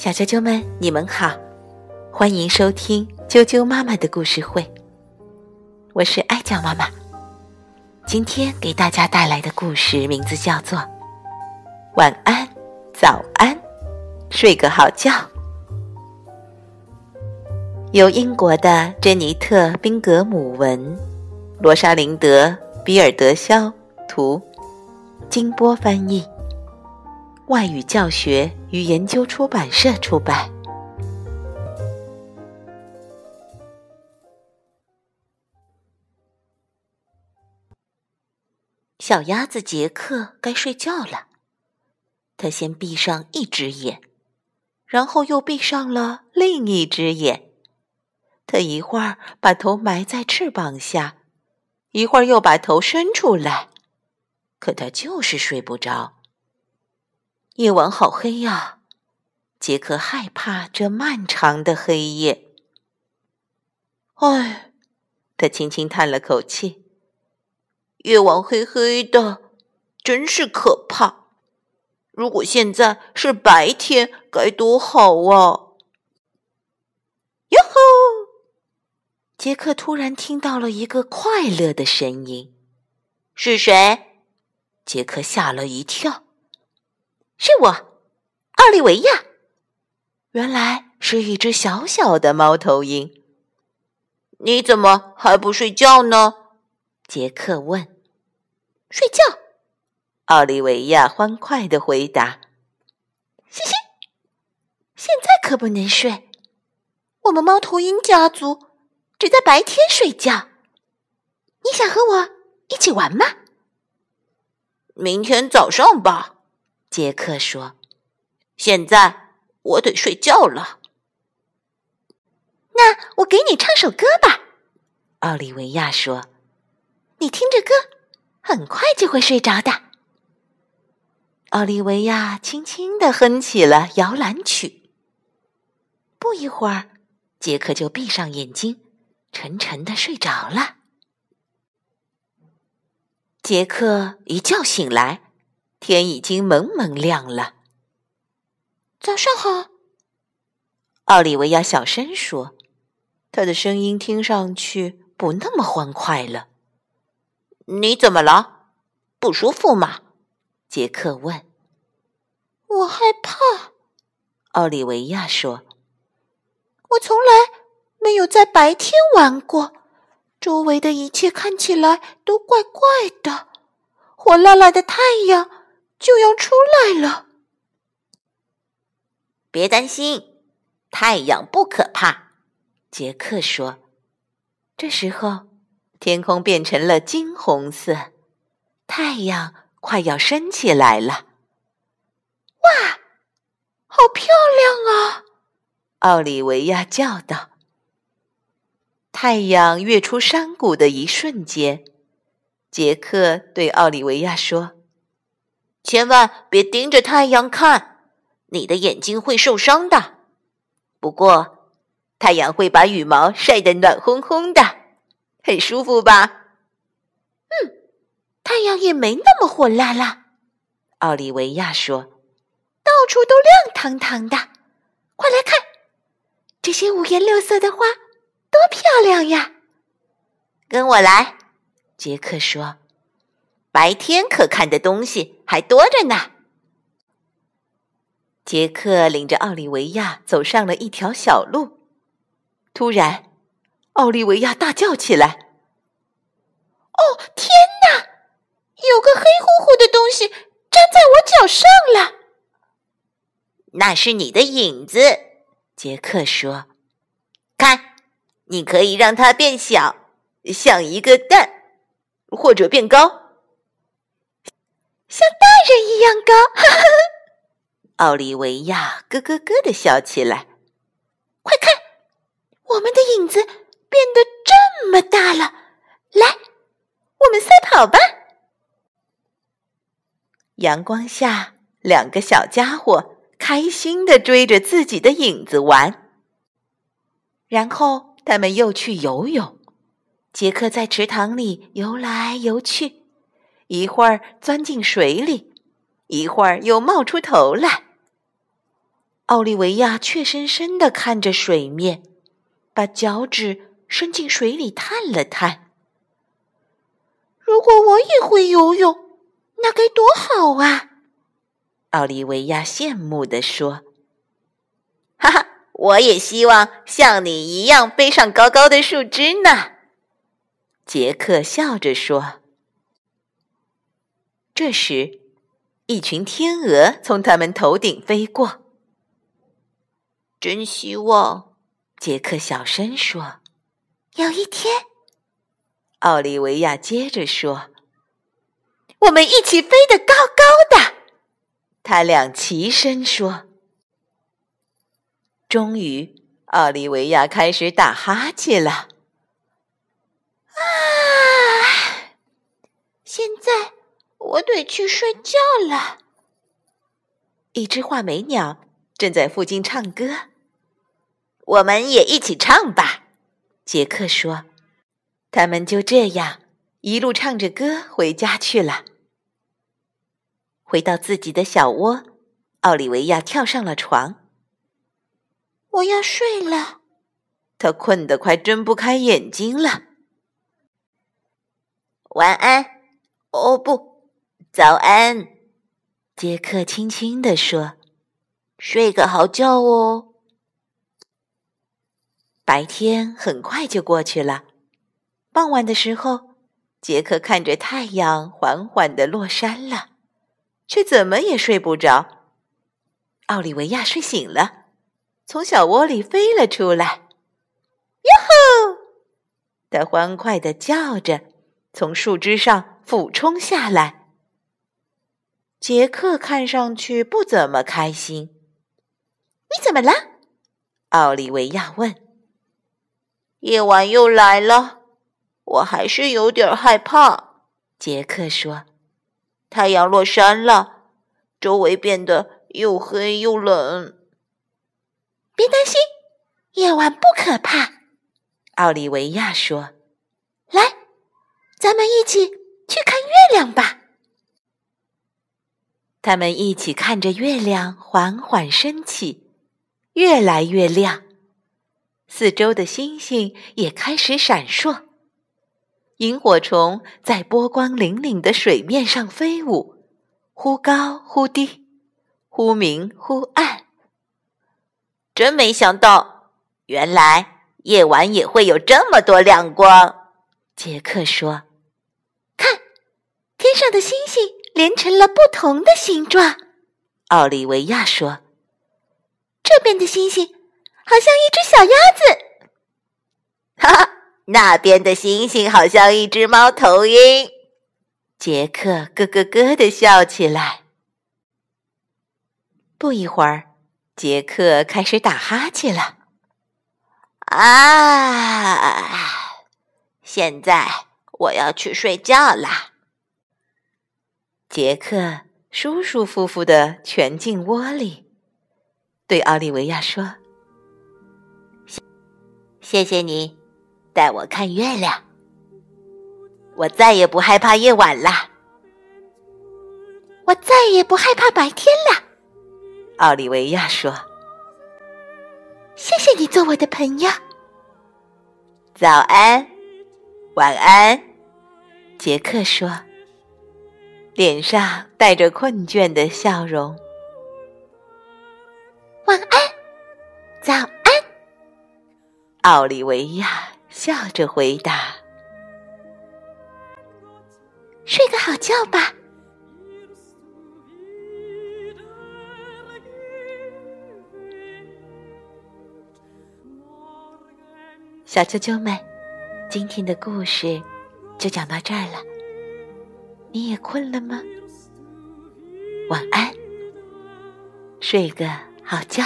小啾啾们，你们好，欢迎收听啾啾妈妈的故事会。我是爱叫妈妈，今天给大家带来的故事名字叫做《晚安，早安，睡个好觉》，由英国的珍妮特·宾格姆文、罗莎琳德·比尔德肖图，金波翻译。外语教学与研究出版社出版。小鸭子杰克该睡觉了，他先闭上一只眼，然后又闭上了另一只眼。他一会儿把头埋在翅膀下，一会儿又把头伸出来，可他就是睡不着。夜晚好黑呀，杰克害怕这漫长的黑夜。唉，他轻轻叹了口气。夜晚黑黑的，真是可怕。如果现在是白天，该多好啊！哟吼！杰克突然听到了一个快乐的声音。是谁？杰克吓了一跳。是我，奥利维亚。原来是一只小小的猫头鹰。你怎么还不睡觉呢？杰克问。睡觉。奥利维亚欢快的回答。嘻嘻，现在可不能睡。我们猫头鹰家族只在白天睡觉。你想和我一起玩吗？明天早上吧。杰克说：“现在我得睡觉了。”那我给你唱首歌吧。”奥利维亚说，“你听着歌，很快就会睡着的。”奥利维亚轻轻的哼起了摇篮曲。不一会儿，杰克就闭上眼睛，沉沉的睡着了。杰克一觉醒来。天已经蒙蒙亮了。早上好，奥利维亚小声说，他的声音听上去不那么欢快了。你怎么了？不舒服吗？杰克问。我害怕，奥利维亚说。我从来没有在白天玩过，周围的一切看起来都怪怪的，火辣辣的太阳。就要出来了，别担心，太阳不可怕。杰克说。这时候，天空变成了金红色，太阳快要升起来了。哇，好漂亮啊！奥利维亚叫道。太阳跃出山谷的一瞬间，杰克对奥利维亚说。千万别盯着太阳看，你的眼睛会受伤的。不过，太阳会把羽毛晒得暖烘烘的，很舒服吧？嗯，太阳也没那么火辣辣。奥利维亚说：“到处都亮堂堂的，快来看，这些五颜六色的花多漂亮呀！”跟我来，杰克说。白天可看的东西还多着呢。杰克领着奥利维亚走上了一条小路，突然，奥利维亚大叫起来：“哦，天哪！有个黑乎乎的东西粘在我脚上了。”那是你的影子，杰克说：“看，你可以让它变小，像一个蛋，或者变高。”像大人一样高，哈 哈奥利维亚咯咯咯的笑起来。快看，我们的影子变得这么大了！来，我们赛跑吧！阳光下，两个小家伙开心的追着自己的影子玩。然后，他们又去游泳。杰克在池塘里游来游去。一会儿钻进水里，一会儿又冒出头来。奥利维亚怯生生的看着水面，把脚趾伸进水里探了探。如果我也会游泳，那该多好啊！奥利维亚羡慕地说：“哈哈，我也希望像你一样飞上高高的树枝呢。”杰克笑着说。这时，一群天鹅从他们头顶飞过。真希望，杰克小声说：“有一天。”奥利维亚接着说：“我们一起飞得高高的。”他俩齐声说：“终于，奥利维亚开始打哈欠了。”啊！现在我得去睡觉了。一只画眉鸟正在附近唱歌。我们也一起唱吧，杰克说。他们就这样一路唱着歌回家去了。回到自己的小窝，奥利维亚跳上了床。我要睡了，他困得快睁不开眼睛了。晚安，哦不，早安，杰克轻轻地说：“睡个好觉哦。”白天很快就过去了，傍晚的时候，杰克看着太阳缓缓的落山了，却怎么也睡不着。奥利维亚睡醒了，从小窝里飞了出来，哟吼！他欢快的叫着，从树枝上俯冲下来。杰克看上去不怎么开心。你怎么了？奥利维亚问。夜晚又来了，我还是有点害怕。杰克说：“太阳落山了，周围变得又黑又冷。”别担心，夜晚不可怕。奥利维亚说：“来，咱们一起去看月亮吧。”他们一起看着月亮缓缓升起，越来越亮。四周的星星也开始闪烁，萤火虫在波光粼粼的水面上飞舞，忽高忽低，忽明忽暗。真没想到，原来夜晚也会有这么多亮光。杰克说：“看，天上的星星连成了不同的形状。”奥利维亚说：“这边的星星。”好像一只小鸭子，哈哈！那边的星星好像一只猫头鹰。杰克咯咯咯的笑起来。不一会儿，杰克开始打哈欠了。啊！现在我要去睡觉啦。杰克舒舒服服的蜷进窝里，对奥利维亚说。谢谢你带我看月亮，我再也不害怕夜晚啦，我再也不害怕白天了。奥利维亚说：“谢谢你做我的朋友。”早安，晚安，杰克说，脸上带着困倦的笑容。晚安，早安。奥利维亚笑着回答：“睡个好觉吧，小啾啾们。今天的故事就讲到这儿了。你也困了吗？晚安，睡个好觉。”